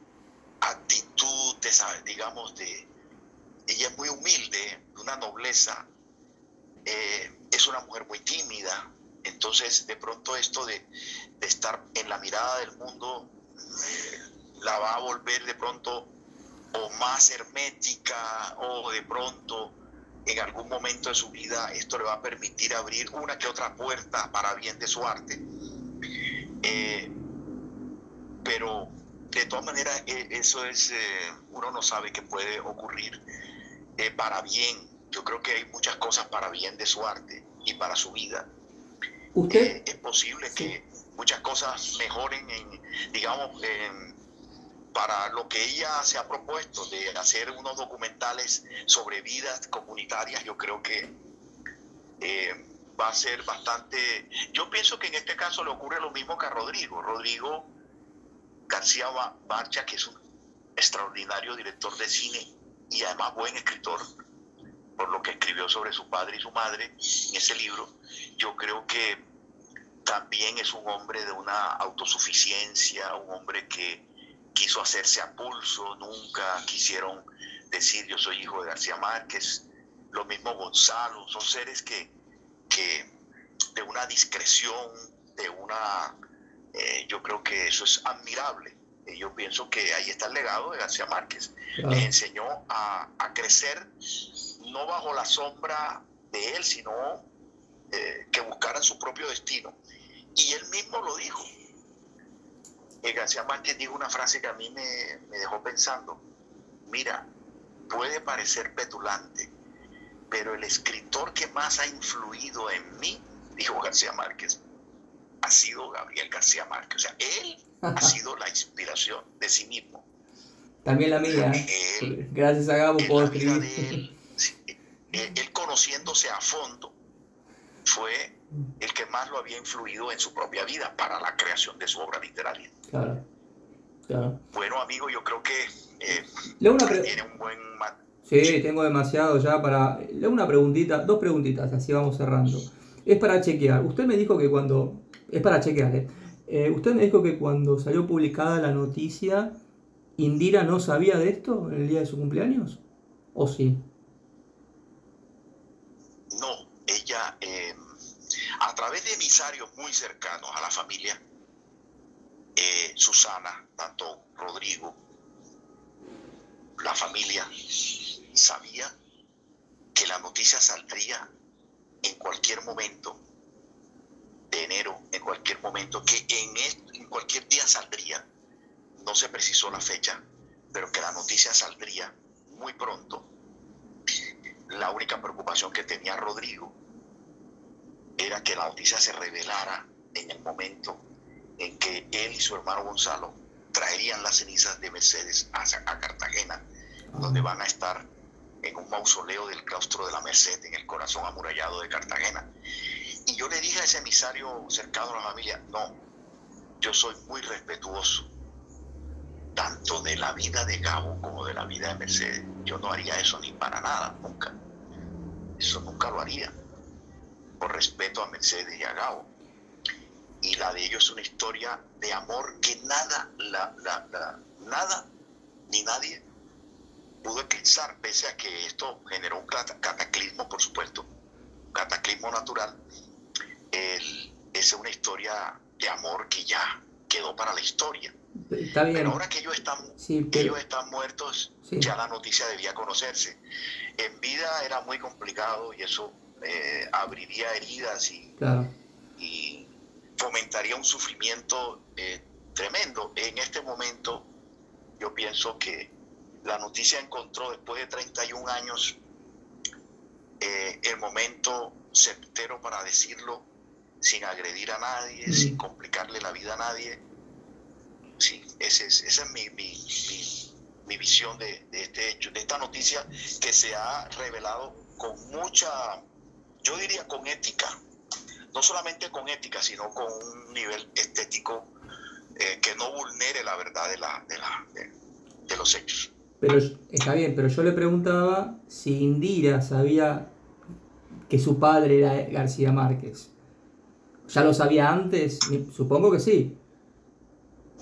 actitud, de, digamos, de... Ella es muy humilde, de una nobleza, eh, es una mujer muy tímida, entonces de pronto esto de, estar en la mirada del mundo eh, la va a volver de pronto o más hermética o de pronto en algún momento de su vida esto le va a permitir abrir una que otra puerta para bien de su arte. Eh, pero de todas maneras e, eso es, eh, uno no sabe qué puede ocurrir eh, para bien. Yo creo que hay muchas cosas para bien de su arte y para su vida. ¿Usted? es posible que muchas cosas mejoren en, digamos, en para lo que ella se ha propuesto de hacer unos documentales sobre vidas comunitarias, yo creo que eh, va a ser bastante... Yo pienso que en este caso le ocurre lo mismo que a Rodrigo. Rodrigo García Barcha, que es un extraordinario director de cine y además buen escritor, por lo que escribió sobre su padre y su madre en ese libro, yo creo que también es un hombre de una autosuficiencia, un hombre que quiso hacerse a pulso, nunca quisieron decir yo soy hijo de García Márquez, lo mismo Gonzalo, son seres que, que de una discreción, de una, eh, yo creo que eso es admirable. yo pienso que ahí está el legado de García Márquez. Les enseñó a, a, crecer no bajo la sombra de él, sino eh, que buscaran su propio destino. Y él mismo lo dijo, García Márquez dijo una frase que a mí me, dejó pensando, mira, puede parecer petulante, pero el escritor que más ha influido en mí, dijo García Márquez, ha sido Gabriel García Márquez. O sea, él ha sido la inspiración de sí mismo. También la mía. Gracias a Gabo por escribir. Él, él, conociéndose a fondo, fue el que más lo había influido en su propia vida para la creación de su obra literaria. Claro. claro. Bueno, amigo, yo creo que eh, tiene un buen... Sí, tengo demasiado ya para... Le una preguntita, dos preguntitas, así vamos cerrando. Es para chequear. Usted me dijo que cuando... Es para chequear, ¿eh? Eh, usted me dijo que cuando salió publicada la noticia, Indira no sabía de esto en el día de su cumpleaños. ¿O sí? No, ella, eh, a través de emisarios muy cercanos a la familia, Susana, tanto Rodrigo, la familia sabía que la noticia saldría en cualquier momento de enero, en cualquier momento, que en cualquier día saldría, no se precisó la fecha, pero que la noticia saldría muy pronto. La única preocupación que tenía Rodrigo era que la noticia se revelara en el momento en que él y su hermano Gonzalo traerían las cenizas de Mercedes a, a Cartagena, donde van a estar en un mausoleo del claustro de la Merced, en el corazón amurallado de Cartagena. Y yo le dije a ese emisario cercano a la familia, no, yo soy muy respetuoso, tanto de la vida de Gabo como de la vida de Mercedes. Yo no haría eso ni para nada, nunca. Eso nunca lo haría, por respeto a Mercedes y a Gabo. Y la de ellos es una historia de amor que nada, la, la, nada ni nadie pudo eclipsar, pese a que esto generó un cataclismo, por supuesto, cataclismo natural, es una historia de amor que ya quedó para la historia. Pero ahora que ellos están, ellos están muertos, ya la noticia debía conocerse. En vida era muy complicado y eso eh, abriría heridas y, y, fomentaría un sufrimiento eh, tremendo. En este momento yo pienso que la noticia encontró después de 31 años eh, el momento certero para decirlo sin agredir a nadie, sin complicarle la vida a nadie. Sí, ese es, esa es mi, mi, mi, visión de, de, este hecho, de esta noticia que se ha revelado con mucha, yo diría con ética, no solamente con ética, sino con un nivel estético eh, que no vulnere la verdad de, la, de, la, de los hechos. Pero está bien, pero yo le preguntaba si Indira sabía que su padre era García Márquez. ¿Ya lo sabía antes? Supongo que sí.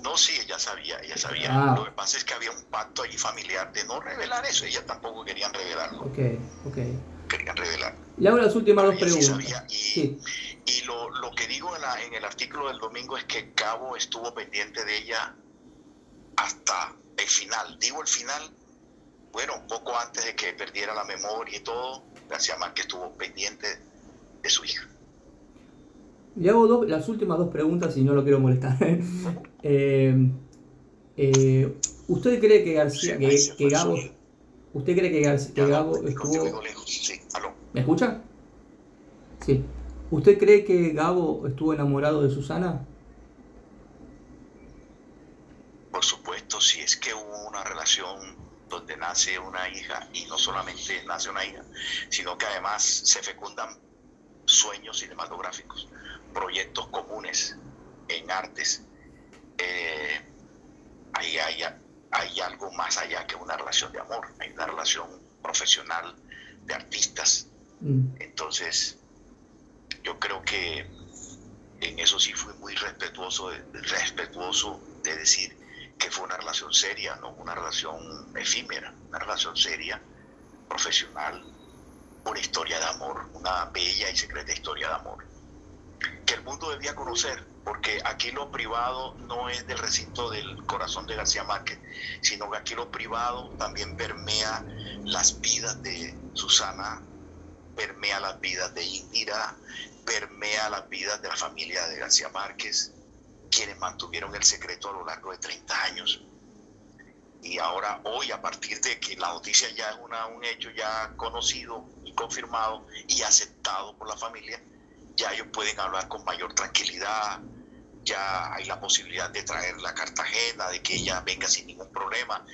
No, sí, ella sabía, ella sabía. Ah. Lo que pasa es que había un pacto allí familiar de no revelar eso. Ella tampoco querían revelarlo. Ok, ok. Querían revelar. Y ahora las últimas dos preguntas. y, y lo, lo, que digo en, la, en el artículo del domingo es que Cabo estuvo pendiente de ella hasta el final. Digo el final, bueno, un poco antes de que perdiera la memoria y todo, García Márquez estuvo pendiente de su hija. Le hago las últimas dos preguntas y no lo quiero molestar. Eh, eh, ¿Usted cree que García, que, Gabo, usted cree que, Gabo estuvo... ¿Me escucha? Sí. ¿Usted cree que Gabo estuvo enamorado de Susana? Por supuesto, si es que hubo una relación donde nace una hija y no solamente nace una hija, sino que además se fecundan sueños cinematográficos, proyectos comunes en artes. Eh, ahí hay, hay algo más allá que una relación de amor, hay una relación profesional de artistas. Mm. Entonces, yo creo que en eso sí fui muy respetuoso, respetuoso de decir que fue una relación seria, no una relación efímera, una relación seria, profesional, una historia de amor, una bella y secreta historia de amor, que el mundo debía conocer, porque aquí lo privado no es del recinto del corazón de García Márquez, sino que aquí lo privado también permea las vidas de Susana, permea las vidas de Indira, permea las vidas de la familia de García Márquez, quienes mantuvieron el secreto a lo largo de 30 años. Y ahora hoy a partir de que la noticia ya es una, un hecho ya conocido y confirmado y aceptado por la familia, ya ellos pueden hablar con mayor tranquilidad, ya hay la posibilidad de traer la Cartagena, de que ella venga sin ningún problema.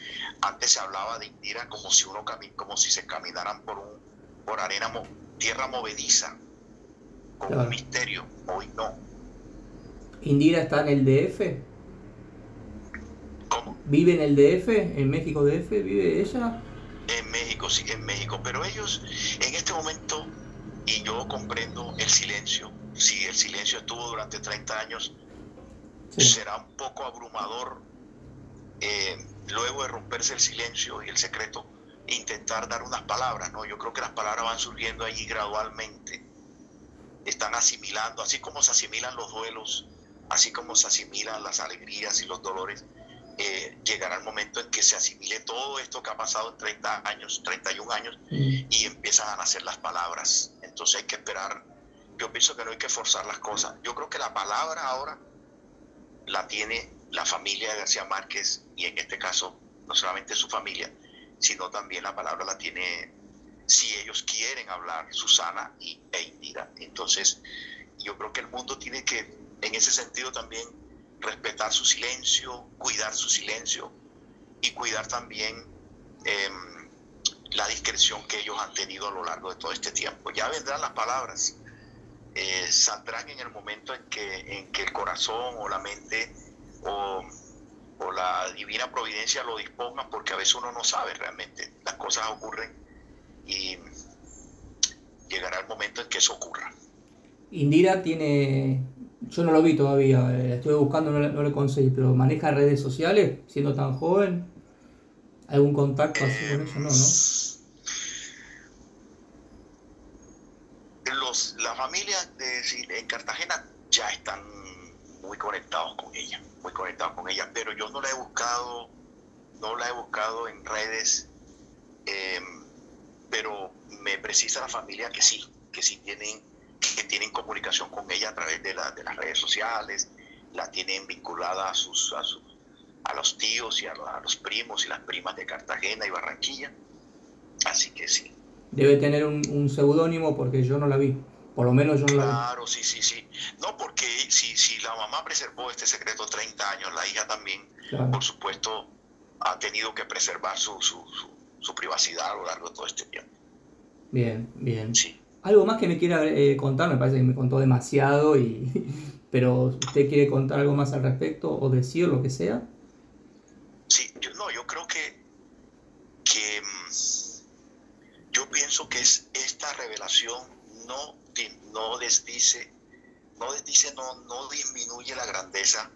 Antes se hablaba de Indira como si uno como si se caminaran por un por arena tierra movediza, con un misterio. Hoy no. ¿Indira está en el DF? ¿Cómo? ¿Vive en el DF? ¿En México DF? ¿Vive ella? En México, sí, en México. Pero ellos, en este momento, y yo comprendo el silencio, si el silencio estuvo durante 30 años, será un poco abrumador eh, luego de romperse el silencio y el secreto, intentar dar unas palabras, ¿no? Yo creo que las palabras van surgiendo allí gradualmente, están asimilando, así como se asimilan los duelos, así como se asimilan las alegrías y los dolores, eh, llegará el momento en que se asimile todo esto que ha pasado en 30 años, 31 años, y empiezan a nacer las palabras. Entonces hay que esperar. Yo pienso que no hay que forzar las cosas. Yo creo que la palabra ahora la tiene la familia de García Márquez y en este caso no solamente su familia, sino también la palabra la tiene, si ellos quieren hablar, Susana y, e Indira. Entonces, yo creo que el mundo tiene que, en ese sentido también, respetar su silencio, cuidar su silencio y cuidar también em, la discreción que ellos han tenido a lo largo de todo este tiempo. Ya vendrán las palabras, eh, saldrán en el momento en que, el corazón o la mente o, la divina providencia lo dispongan, porque a veces uno no sabe realmente, las cosas ocurren y llegará el momento en que eso ocurra. Indira tiene, yo no lo vi todavía, la eh, estuve buscando, no, no lo conseguí, pero maneja redes sociales siendo tan joven. ¿Algún contacto así con eso? No, ¿no? la familia de, en Cartagena ya están muy conectados con ella, muy conectados con ella, pero yo no la he buscado, no la he buscado en redes, em, pero me precisa la familia que sí, que sí tienen, que tienen comunicación con ella a través de, de las redes sociales, la tienen vinculada a sus, a, a los tíos y a los, a los primos y las primas de Cartagena y Barranquilla, así que sí. Debe tener un, un seudónimo porque yo no la vi. Por lo menos yo no Claro, sí, sí, sí. No, porque si, si la mamá preservó este secreto 30 años, la hija también, por supuesto, ha tenido que preservar su, su, su, privacidad a lo largo de todo este tiempo. Bien, bien. Sí. Algo más que me quiera eh, contar, me parece que me contó demasiado, y, pero ¿usted quiere contar algo más al respecto o decir lo que sea? Sí, yo, no, yo creo que, que mm, yo pienso que es esta revelación no no desdice, no desdice, no, no disminuye la grandeza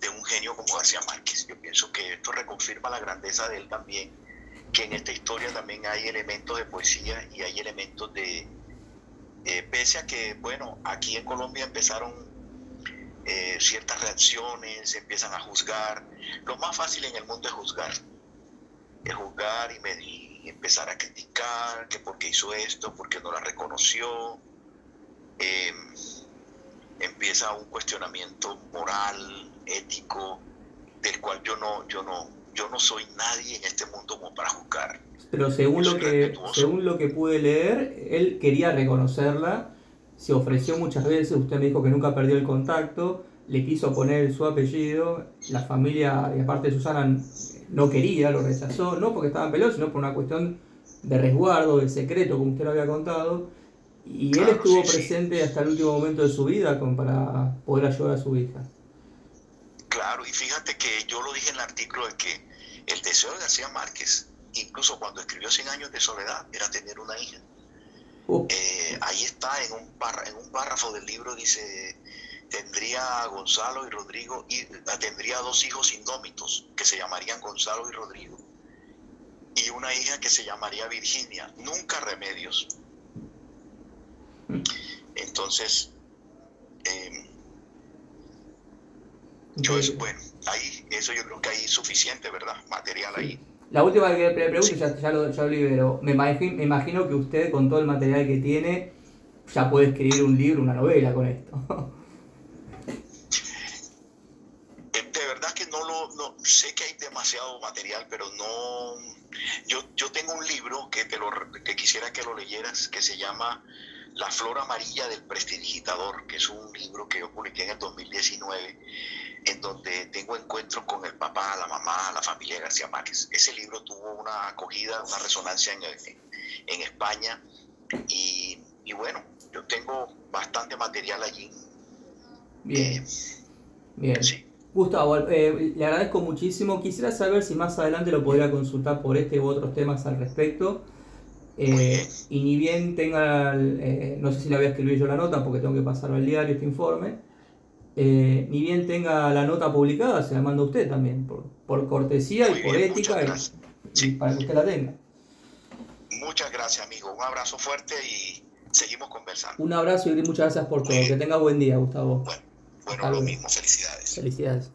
de un genio como García Márquez. Yo pienso que esto reconfirma la grandeza de él también, que en esta historia también hay elementos de poesía y hay elementos de, eh, pese a que, bueno, aquí en Colombia empezaron eh, ciertas reacciones, empiezan a juzgar. Lo más fácil en el mundo es juzgar, es juzgar y, y empezar a criticar, que por qué hizo esto, por qué no la reconoció, Em, empieza un cuestionamiento moral, ético, del cual yo no, yo no, yo no soy nadie en este mundo como para juzgar. Pero según lo que, según lo que pude leer, él quería reconocerla, se ofreció muchas veces, usted me dijo que nunca perdió el contacto, le quiso poner su apellido, la familia, y aparte Susana, no quería, lo rechazó, no porque estaban peleados, sino por una cuestión de resguardo, de secreto, como usted lo había contado y él estuvo presente hasta el último momento de su vida para poder ayudar a su hija. Claro, y fíjate que yo lo dije en el artículo de que el deseo de García Márquez, incluso cuando escribió Cien años de soledad, era tener una hija. Eh, ahí está, en un, en un párrafo del libro dice, tendría a Gonzalo y Rodrigo, y tendría dos hijos indómitos que se llamarían Gonzalo y Rodrigo, y una hija que se llamaría Virginia, nunca remedios. Entonces, em, yo eso, bueno, ahí, eso yo creo que hay suficiente, ¿verdad? Material ahí. La última que le pregunto, ya, ya, lo, ya, libero. Me imagino, me imagino que usted, con todo el material que tiene, ya puede escribir un libro, una novela con esto. De verdad que no lo, no, sé que hay demasiado material, pero no... Yo, yo tengo un libro que, te lo, que quisiera que lo leyeras, que se llama La Flor Amarilla del Prestidigitador, que es un libro que yo publiqué en el 2019, en donde tengo encuentros con el papá, la mamá, la familia García Márquez. Ese libro tuvo una acogida, una resonancia en, en España, y, y, bueno, yo tengo bastante material allí. Bien. Eh, Bien. Sí. Gustavo, eh, le agradezco muchísimo. Quisiera saber si más adelante lo podría consultar por este u otros temas al respecto. Eh, y ni bien tenga, eh, no sé si la voy a escribir yo la nota porque tengo que pasarlo al diario este informe, ni bien tenga la nota publicada, se la manda a usted también, por, por cortesía y por ética, y, para que usted la tenga. Muchas gracias, amigo. Un abrazo fuerte y seguimos conversando. Un abrazo y muchas gracias por todo. Que tenga buen día, Gustavo. Bueno, bueno lo mismo. Felicidades. Felicidades.